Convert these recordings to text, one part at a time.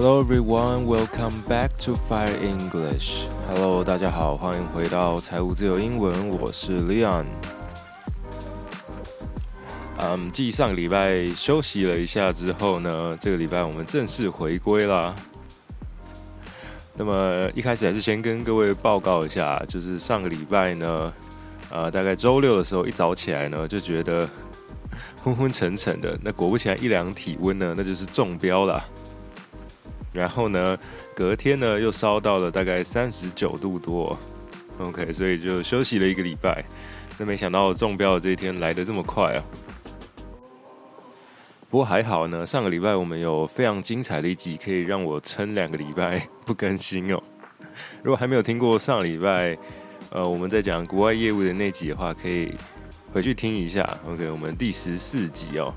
Hello everyone, welcome back to Fire English. Hello，大家好，欢迎回到财务自由英文，我是 Leon。嗯，继上个礼拜休息了一下之后呢，这个礼拜我们正式回归啦。那么一开始还是先跟各位报告一下，就是上个礼拜呢，呃，大概周六的时候一早起来呢，就觉得昏昏沉沉的。那果不其然，一量体温呢，那就是中标了。然后呢，隔天呢又烧到了大概三十九度多，OK，所以就休息了一个礼拜。那没想到中标的这一天来得这么快啊！不过还好呢，上个礼拜我们有非常精彩的一集，可以让我撑两个礼拜不更新哦。如果还没有听过上个礼拜，呃，我们在讲国外业务的那集的话，可以回去听一下。OK，我们第十四集哦。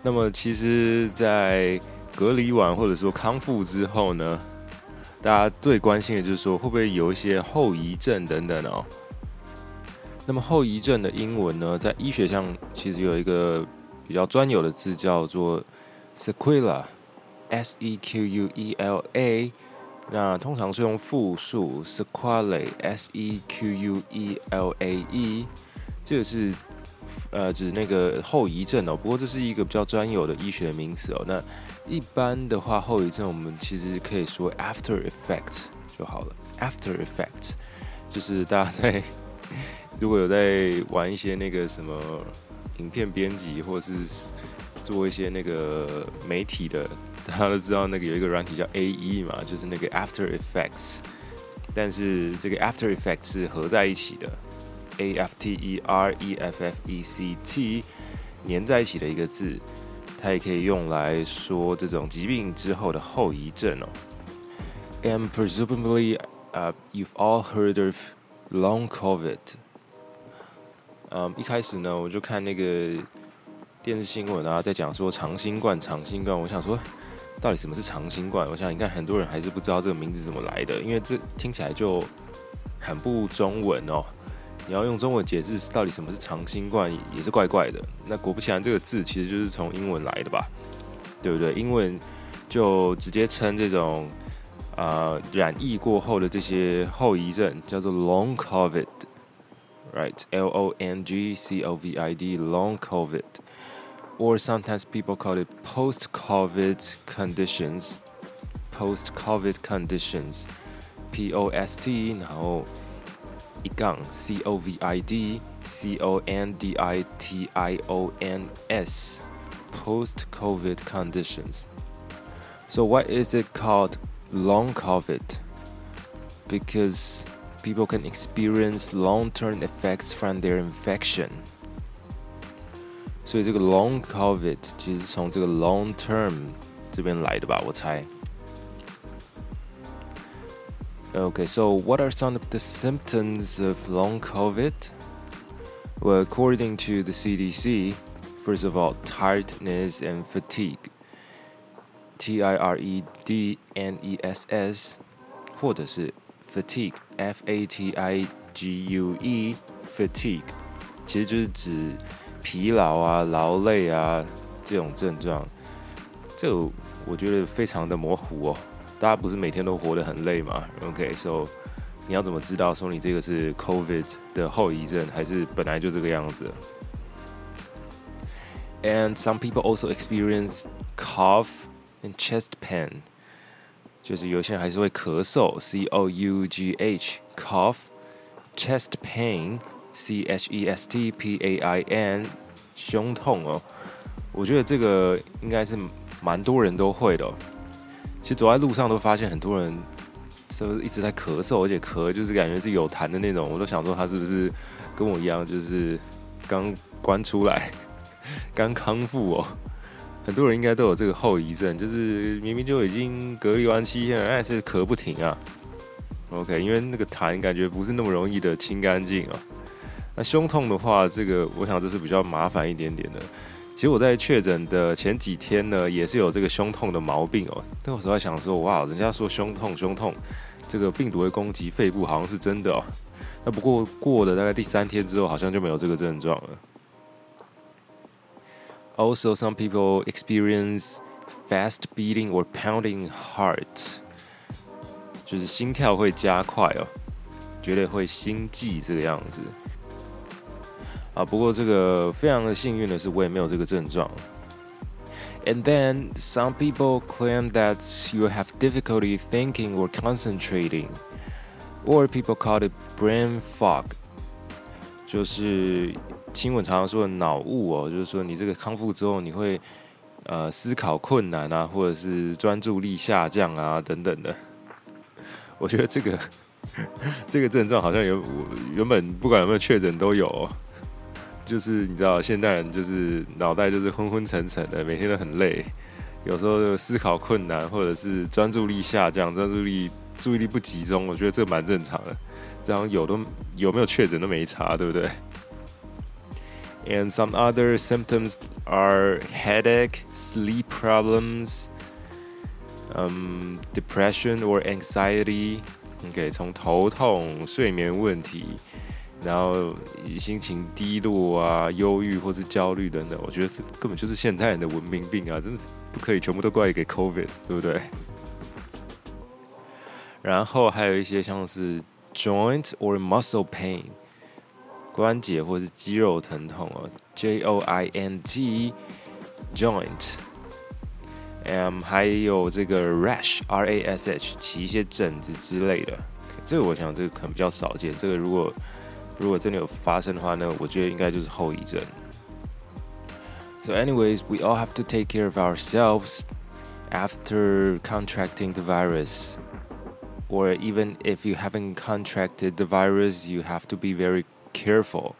那么其实，在隔离完或者说康复之后呢，大家最关心的就是说，会不会有一些后遗症等等哦。那么后遗症的英文呢，在医学上其实有一个比较专有的字叫做 sequela，s e q u e l a，那通常是用复数 sequelae，s e q u e l a e，这个是。呃，指那个后遗症哦，不过这是一个比较专有的医学名词哦。那一般的话，后遗症我们其实可以说 after effect 就好了。after effect 就是大家在 如果有在玩一些那个什么影片编辑，或者是做一些那个媒体的，大家都知道那个有一个软体叫 AE 嘛，就是那个 after effects。但是这个 after effects 是合在一起的。A F T E R E F F E C T，粘在一起的一个字，它也可以用来说这种疾病之后的后遗症哦。And presumably, uh, you've all heard of Long COVID。嗯，一开始呢，我就看那个电视新闻啊，在讲说长新冠，长新冠。我想说，到底什么是长新冠？我想应该很多人还是不知道这个名字怎么来的，因为这听起来就很不中文哦。你要用中文解释到底什么是长新冠，也是怪怪的。那果不其然，这个字其实就是从英文来的吧？对不对？英文就直接称这种啊、染疫过后的这些后遗症叫做 Long COVID，right？L O N G C O V I D，Long COVID，or sometimes people call it post-COVID conditions，post-COVID conditions，P O S T，然后。一杠 C O V I D C O N D I T I O N S post COVID conditions. So why is it called long COVID? Because people can experience long-term effects from their infection. 所以这个 long COVID 其实是从这个 long term 这边来的吧，我猜。 Okay, so what are some of the symptoms of long COVID? Well, according to the CDC, first of all, tiredness and fatigue. T I R E D N E S S，或者是 fatigue, F A T I G U E, fatigue，其实就是指疲劳啊、劳累啊这种症状。这个我觉得非常的模糊哦。 大家不是每天都活得很累吗？OK，so、okay, 你要怎么知道说你这个是 COVID 的后遗症，还是本来就这个样子？And some people also experience cough and chest pain，就是有些人还是会咳嗽，C O U G H，cough，chest pain，C H E S T P A I N，胸痛哦。我觉得这个应该是蛮多人都会的哦。其实走在路上都发现很多人是不是一直在咳嗽，而且咳就是感觉是有痰的那种。我都想说他是不是跟我一样，就是刚关出来、刚康复哦。很多人应该都有这个后遗症，就是明明就已经隔离完七天了，还是咳不停啊。OK，因为那个痰感觉不是那么容易的清干净啊。那胸痛的话，这个我想这是比较麻烦一点点的。其实我在确诊的前几天呢，也是有这个胸痛的毛病哦。那我时候在想说，哇，人家说胸痛胸痛，这个病毒会攻击肺部，好像是真的哦。那不过过了大概第三天之后，好像就没有这个症状了。Also, some people experience fast beating or pounding heart，就是心跳会加快哦，绝对会心悸这个样子。啊，不过这个非常的幸运的是，我也没有这个症状。And then some people claim that you have difficulty thinking or concentrating, or people call it brain fog，就是新闻常常说的脑雾哦，就是说你这个康复之后，你会呃思考困难啊，或者是专注力下降啊等等的。我觉得这个这个症状好像有原本不管有没有确诊都有哦。就是你知道，现代人就是脑袋就是昏昏沉沉的，每天都很累，有时候思考困难，或者是专注力下降，专注力注意力不集中，我觉得这蛮正常的。这样有都有没有确诊都没差，对不对？And some other symptoms are headache, sleep problems, um, depression or anxiety. OK，从头痛、睡眠问题。然后心情低落啊、忧郁或是焦虑等等，我觉得是根本就是现代人的文明病啊，真的不可以全部都怪给 COVID，对不对？然后还有一些像是 joint or muscle pain，关节或是肌肉疼痛哦，J O I N T joint，嗯，还有这个 rash R A S H，起一些疹子之类的，这个我想这个可能比较少见，这个如果。如果真的有发生的话呢，我觉得应该就是后遗症。So anyways, we all have to take care of ourselves after contracting the virus. Or even if you haven't contracted the virus, you have to be very careful.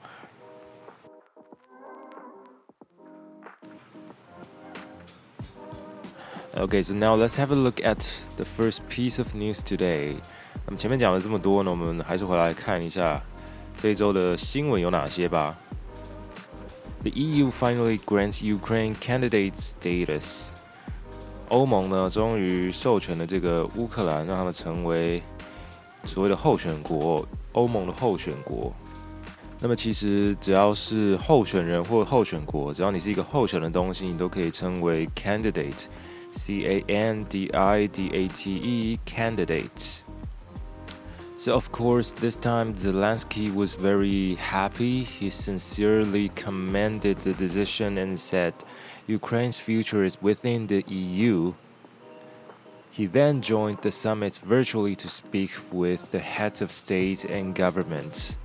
Okay, so now let's have a look at the first piece of news today. 那么前面讲了这么多呢，我们还是回来看一下。 这一周的新闻有哪些吧？The EU finally grants Ukraine candidate status。欧盟呢，终于授权了这个乌克兰，让他们成为所谓的候选国，欧盟的候选国。那么，其实只要是候选人或候选国，只要你是一个候选的东西，你都可以称为 candidate，C A N D I D A T E，candidate。So of course, this time Zelensky was very happy. He sincerely commended the decision and said Ukraine's future is within the EU. He then joined the summit virtually to speak with the heads of state and government.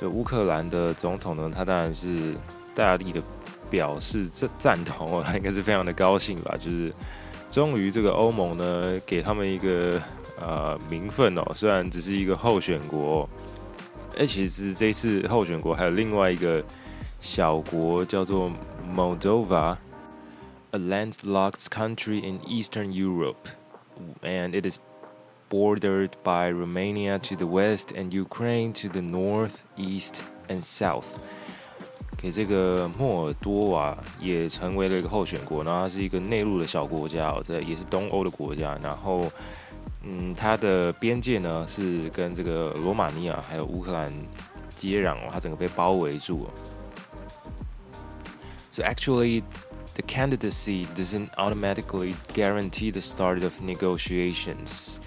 这乌克兰的总统呢，他当然是大力的表示这赞同哦，他应该是非常的高兴吧，就是终于这个欧盟呢给他们一个。 呃，名分哦，虽然只是一个候选国，哎，其实这次候选国还有另外一个小国叫做 Moldova，a landlocked country in Eastern Europe，and it is bordered by Romania to the west and Ukraine to the north, east and south。给这个莫尔多瓦也成为了一个候选国，然后它是一个内陆的小国家哦，这也是东欧的国家，然后。嗯，它的边界呢是跟这个罗马尼亚还有乌克兰接壤哦，它整个被包围住。So actually, the candidacy doesn't automatically guarantee the start of negotiations.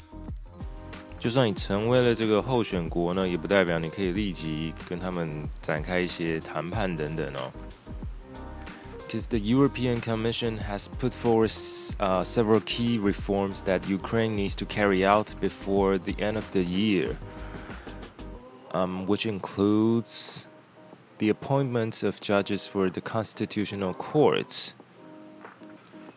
就算你成为了这个候选国呢，也不代表你可以立即跟他们展开一些谈判等等哦。Because the European Commission has put forward uh, several key reforms that Ukraine needs to carry out before the end of the year, um, which includes the appointment of judges for the constitutional courts.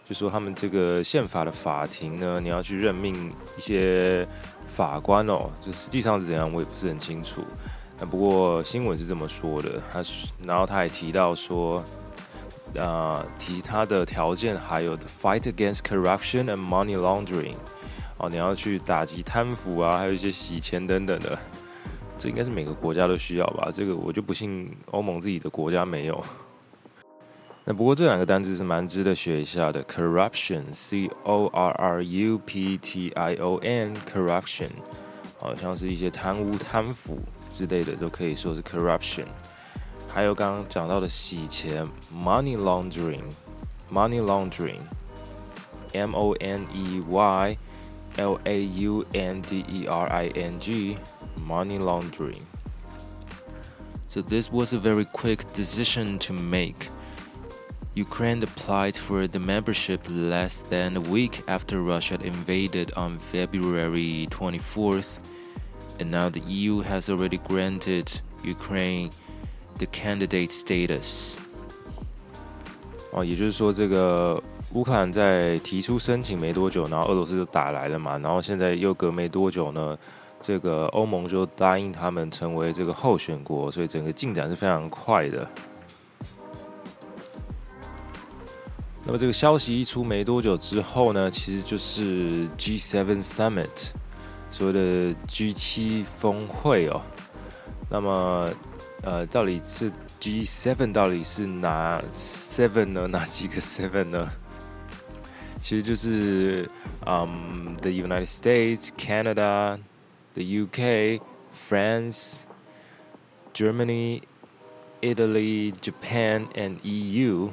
就说他们这个宪法的法庭呢，你要去任命一些法官哦，就实际上是怎样，我也不是很清楚。那不过新闻是这么说的，他然后他也提到说。 呃，其他的条件还有 fight against corruption and money laundering，哦，你要去打击贪腐啊，还有一些洗钱等等的，这应该是每个国家都需要吧？这个我就不信欧盟自己的国家没有。那不过这两个单词是蛮值得学一下的，corruption，c o r r u p t i o n，corruption，好像是一些贪污、贪腐之类的，都可以说是 corruption。还有刚刚讲到的洗钱，money laundering，money laundering， M O N E Y L A U N D E R I N G money laundering. So this was a very quick decision to make. Ukraine applied for the membership less than a week after Russia invaded on February 24th, and now the EU has already granted Ukraine the candidate status. 哦，也就是说，这个乌克兰在提出申请没多久，然后俄罗斯就打来了嘛，然后现在又隔没多久呢。这个欧盟就答应他们成为这个候选国，所以整个进展是非常快的。那么这个消息一出没多久之后呢，其实就是 G7 Summit，所谓的 G7 峰会哦。那么呃，到底是 G7 到底是哪 seven 呢？哪几个 seven 呢？其实就是嗯，the United States, Canada。The UK, France, Germany, Italy, Japan and EU。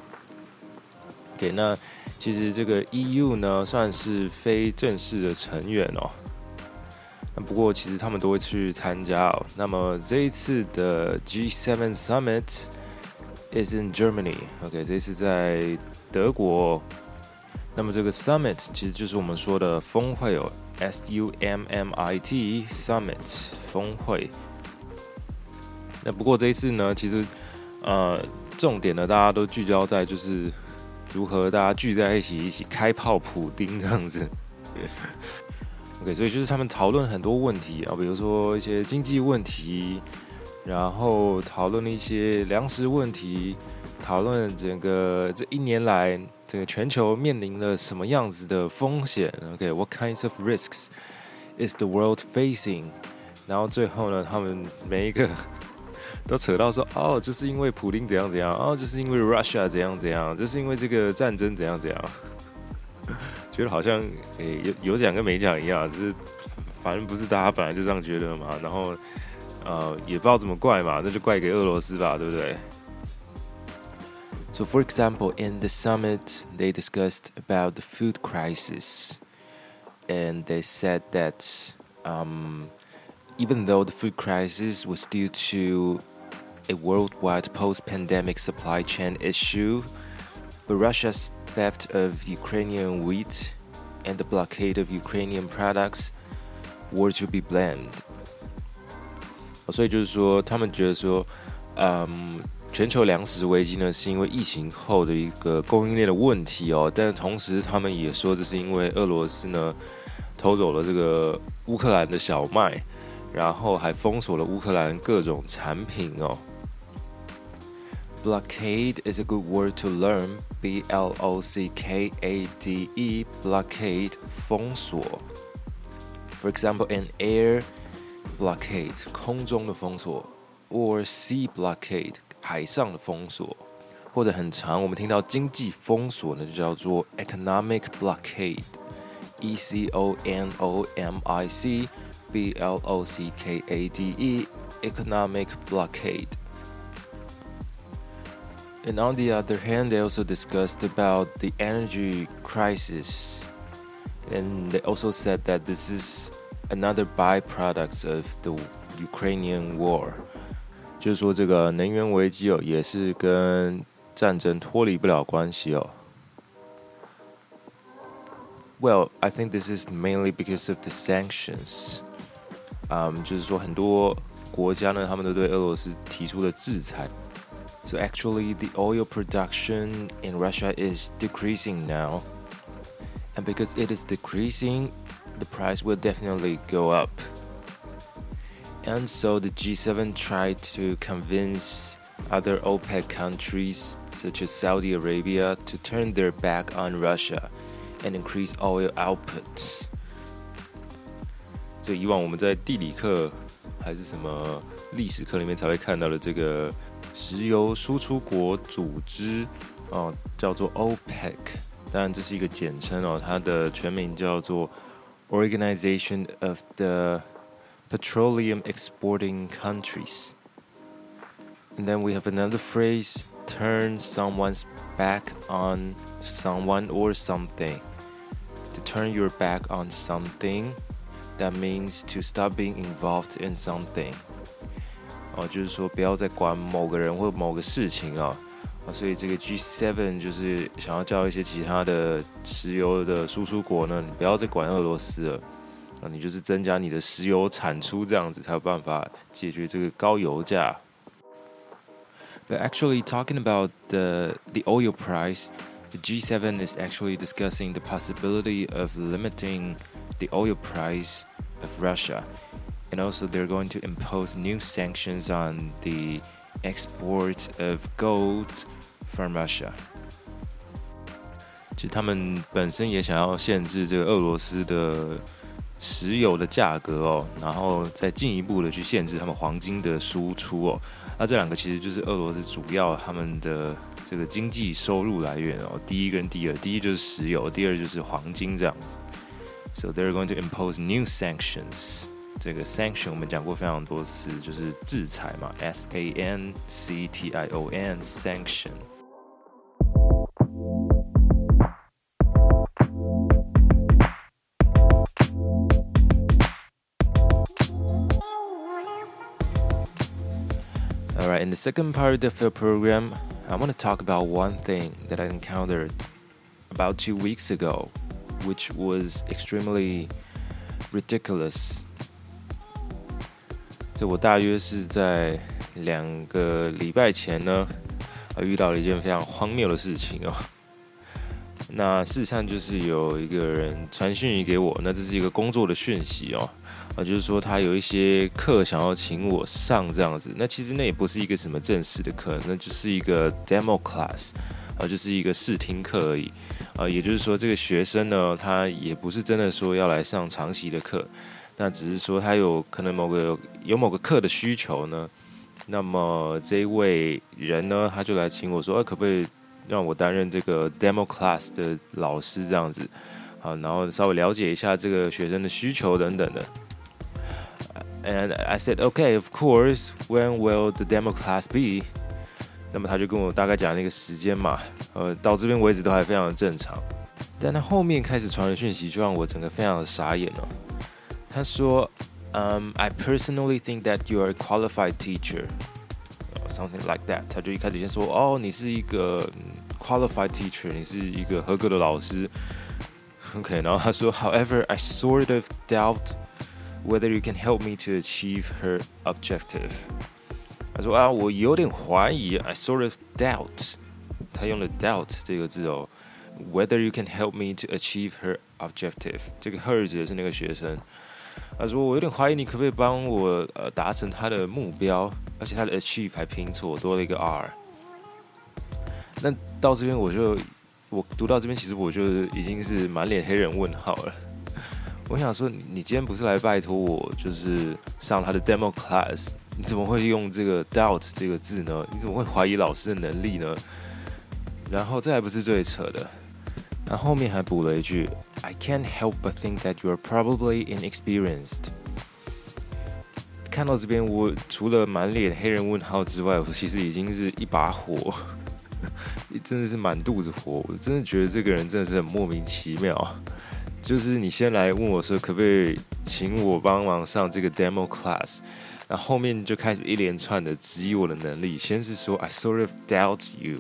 OK，那其实这个 EU 呢，算是非正式的成员哦。不过其实他们都会去参加哦。那么这一次的 G7 Summit is in Germany。OK，这次在德国。那么这个 Summit 其实就是我们说的峰会哦。S U M M I T Summit 峰会。那不过这一次呢，其实呃重点呢，大家都聚焦在就是如何大家聚在一起，一起开炮普丁这样子。OK，所以就是他们讨论很多问题啊，比如说一些经济问题，然后讨论一些粮食问题，讨论整个这一年来。这个全球面临了什么样子的风险？OK，what、kinds of risks is the world facing？然后最后呢，他们每一个都扯到说，哦，就是因为普丁怎样怎样，哦，就是因为 Russia 怎样怎样，就是因为这个战争怎样怎样，觉得好像诶有有讲跟没讲一样，就是反正不是大家本来就这样觉得嘛，然后呃也不知道怎么怪嘛，那就怪给俄罗斯吧，对不对？So, for example, in the summit, they discussed about the food crisis, and they said that um, even though the food crisis was due to a worldwide post-pandemic supply chain issue, but Russia's theft of Ukrainian wheat and the blockade of Ukrainian products were to be blamed. 所以就是说，他们觉得说，嗯。全球粮食危机呢，是因为疫情后的一个供应链的问题哦。但同时，他们也说这是因为俄罗斯呢偷走了这个乌克兰的小麦，然后还封锁了乌克兰各种产品哦。Blockade is a good word to learn. B L O C K A D E. Blockade 封锁。For example, an air blockade 空中的封锁，or sea blockade。海上的封锁，或者很长，我们听到经济封锁呢，就叫做 economic blockade，e c o n o m i c b l o c k a d e，economic blockade。 And on the other hand, they also discussed about the energy crisis, and they also said that this is another byproduct of the Ukrainian war. 就是说，这个能源危机哦，也是跟战争脱离不了关系哦。Well, I think this is mainly because of the sanctions. 嗯，就是说很多国家呢，他们都对俄罗斯提出了制裁。 So actually, the oil production in Russia is decreasing now, and because it is decreasing, the price will definitely go up. And so the G7 tried to convince other OPEC countries, such as Saudi Arabia, to turn their back on Russia and increase oil output. 所以以往我们在地理课还是什么历史课里面才会看到的这个 石油输出国组织哦，叫做 OPEC，当然这是一个简称哦，它的全名叫做 Organization of the petroleum exporting countries. And then we have another phrase turn someone's back on someone or something. To turn your back on something, that means to stop being involved in something. 哦，就是说不要再管某个人或某个事情啊。啊，所以这个 G7 就是想要叫一些其他的石油的输出国呢，你不要再管俄罗斯了。啊，你就是增加你的石油产出，这样子才有办法解决这个高油价。But actually, talking about the the oil price, the G7 is actually discussing the possibility of limiting the oil price of Russia, and also they're going to impose new sanctions on the export of gold from Russia. 其实他们本身也想要限制这个俄罗斯的石油的价格哦，然后再进一步的去限制他们黄金的输出哦。那这两个其实就是俄罗斯主要他们的这个经济收入来源哦。第一跟第二，第一就是石油，第二就是黄金这样子。So they're going to impose new sanctions。 这个 sanction 我们讲过非常多次，就是制裁嘛，S A N C T I O N，sanction。Alright, in the second part of the program, I want to talk about one thing that I encountered about two weeks ago, which was extremely ridiculous. 这我大约是在两个礼拜前呢，啊，遇到了一件非常荒谬的事情哦。那事实上就是有一个人传讯息给我，那这是一个工作的讯息哦。啊，就是说他有一些课想要请我上这样子，那其实那也不是一个什么正式的课，那就是一个 demo class，啊，就是一个试听课而已，啊，也就是说这个学生呢，他也不是真的说要来上长期的课，那只是说他有可能某个有某个课的需求呢，那么这一位人呢，他就来请我说，啊，可不可以让我担任这个 demo class 的老师这样子，啊，然后稍微了解一下这个学生的需求等等的。And I said, okay, of course. When will the demo class be? 那么他就跟我大概讲那个时间嘛，呃，到这边为止都还非常的正常。但他后面开始传的讯息，就让我整个非常的傻眼了。他说，嗯、um,，I personally think that you are a qualified teacher, something like that。他就一开始先说，哦，你是一个 qualified teacher，你是一个合格的老师。OK，然后他说，However, I sort of doubt。Whether you can help me to achieve her objective？他说啊，我有点怀疑，I sort of doubt。他用了 doubt 这个字哦。Whether you can help me to achieve her objective？这个 her 指的是那个学生。 他说我有点怀疑，你可不可以帮我呃达成他的目标？而且他的 achieve 还拼错，多了一个 r。那到这边我就我读到这边，其实我就已经是满脸黑人问号了。我想说，你今天不是来拜托我，就是上他的 demo class，你怎么会用这个 doubt 这个字呢？你怎么会怀疑老师的能力呢？然后这还不是最扯的，那后面还补了一句：I can't help but think that you are probably inexperienced。看到这边，我除了满脸黑人问号之外，我其实已经是一把火，真的是满肚子火。我真的觉得这个人真的是很莫名其妙。就是你先来问我说，可不可以请我帮忙上这个 demo class，然后后面就开始一连串的质疑我的能力。先是说 I sort of doubt you，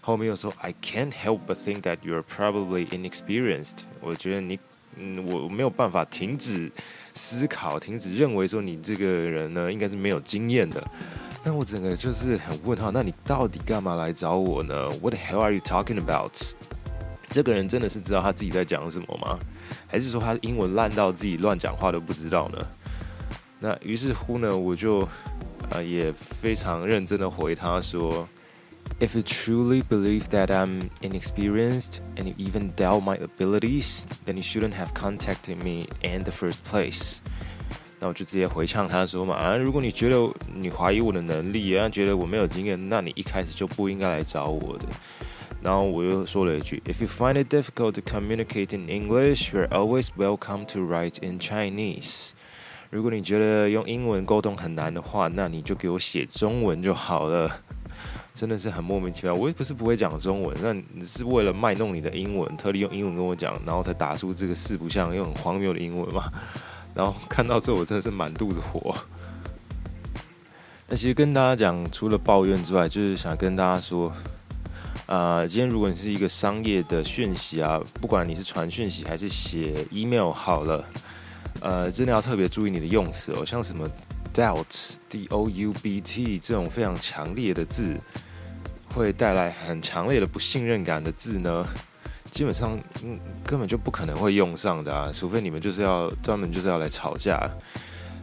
后面又说 I can't help but think that you're probably inexperienced。我觉得你，嗯，我没有办法停止思考，停止认为说你这个人呢，应该是没有经验的。那我整个就是很问号，那你到底干嘛来找我呢？What the hell are you talking about？这个人真的是知道他自己在讲什么吗？还是说他英文烂到自己乱讲话都不知道呢？那于是乎呢，我就呃也非常认真的回他说 ：“If you truly believe that I'm inexperienced and you even doubt my abilities, then you shouldn't have contacted me in the first place。”那我就直接回呛他说嘛：“啊，如果你觉得你怀疑我的能力，啊，觉得我没有经验，那你一开始就不应该来找我的。”然后我又说了一句：“If you find it difficult to communicate in English, you're always welcome to write in Chinese。”如果你觉得用英文沟通很难的话，那你就给我写中文就好了。 真的是很莫名其妙。我也不是不会讲中文，那你是为了卖弄你的英文，特地用英文跟我讲，然后才打出这个四不像又很荒谬的英文嘛。然后看到这，我真的是满肚子火。那其实跟大家讲，除了抱怨之外，就是想跟大家说，啊、今天如果你是一个商业的讯息啊，不管你是传讯息还是写 email 好了，呃，真的要特别注意你的用词哦，像什么 doubt，d o u b t 这种非常强烈的字，会带来很强烈的不信任感的字呢，基本上嗯根本就不可能会用上的啊，除非你们就是要专门就是要来吵架。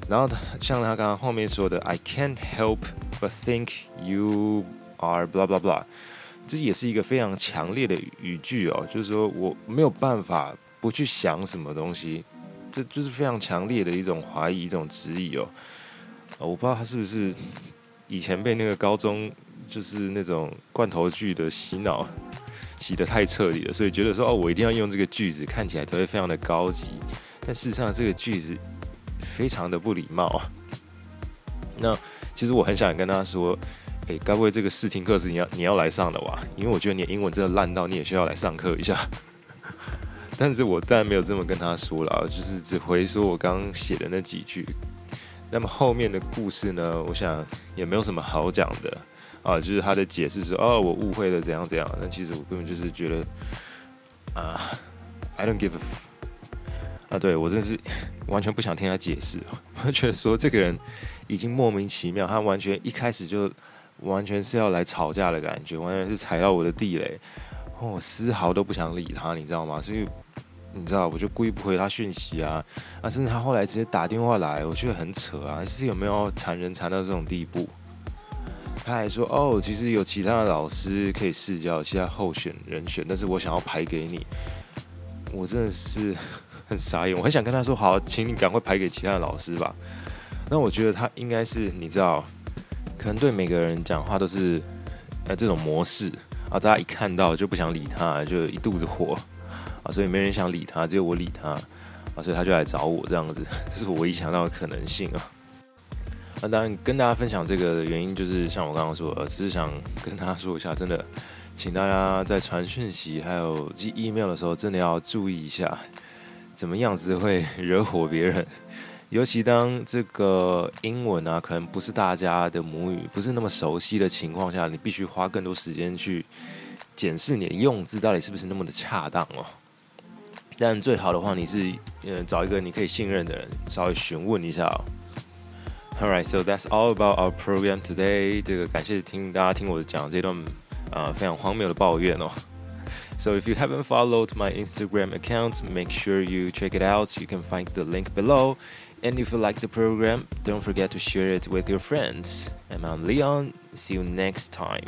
然后像他刚刚后面说的，I can't help but think you are blah blah blah，这也是一个非常强烈的语句哦，就是说我没有办法不去想什么东西，这就是非常强烈的一种怀疑，一种质疑哦。我不知道他是不是以前被那个高中就是那种罐头句的洗脑洗得太彻底了，所以觉得说哦，我一定要用这个句子，看起来才会非常的高级。但事实上，这个句子。非常的不礼貌！那其实我很想跟他说，诶、该不会这个试听课是你要你要来上的吧？因为我觉得你英文真的烂到你也需要来上课一下。但是我当然没有这么跟他说了，就是只回说我刚刚写的那几句。那么后面的故事呢，我想也没有什么好讲的啊，就是他的解释说，哦，我误会了怎样怎样。那其实我根本就是觉得啊，I don't give a。啊，对，我真是 完全不想听他解释，我觉得说这个人已经莫名其妙，他完全一开始就完全是要来吵架的感觉，完全是踩到我的地雷，我、丝毫都不想理他，你知道吗？所以你知道，我就故意不回他讯息啊，啊，甚至他后来直接打电话来，我觉得很扯啊，是有没有残忍残到这种地步？他还说哦，其实有其他的老师可以试教，其他候选人选，但是我想要排给你，我真的是。很傻眼，我很想跟他说好，请你赶快排给其他的老师吧。那我觉得他应该是，你知道，可能对每个人讲话都是呃这种模式啊，大家一看到就不想理他，就一肚子火所以没人想理他，只有我理他啊，所以他就来找我这样子，这是我唯一想到的可能性啊。那当然跟大家分享这个原因，就是像我刚刚说，的，只是想跟大家说一下，真的，请大家在传讯息还有寄 email 的时候，真的要注意一下。怎么样子会惹火别人？尤其当这个英文啊，可能不是大家的母语，不是那么熟悉的情况下，你必须花更多时间去检视你的用字到底是不是那么的恰当哦。但最好的话，你是呃找一个你可以信任的人，稍微询问一下哦。Alright, so that's all about our program today。这个感谢听大家听我讲这段啊、呃、非常荒谬的抱怨哦。So if you haven't followed my Instagram account, make sure you check it out. You can find the link below. And if you like the program, don't forget to share it with your friends. And I'm Leon. See you next time.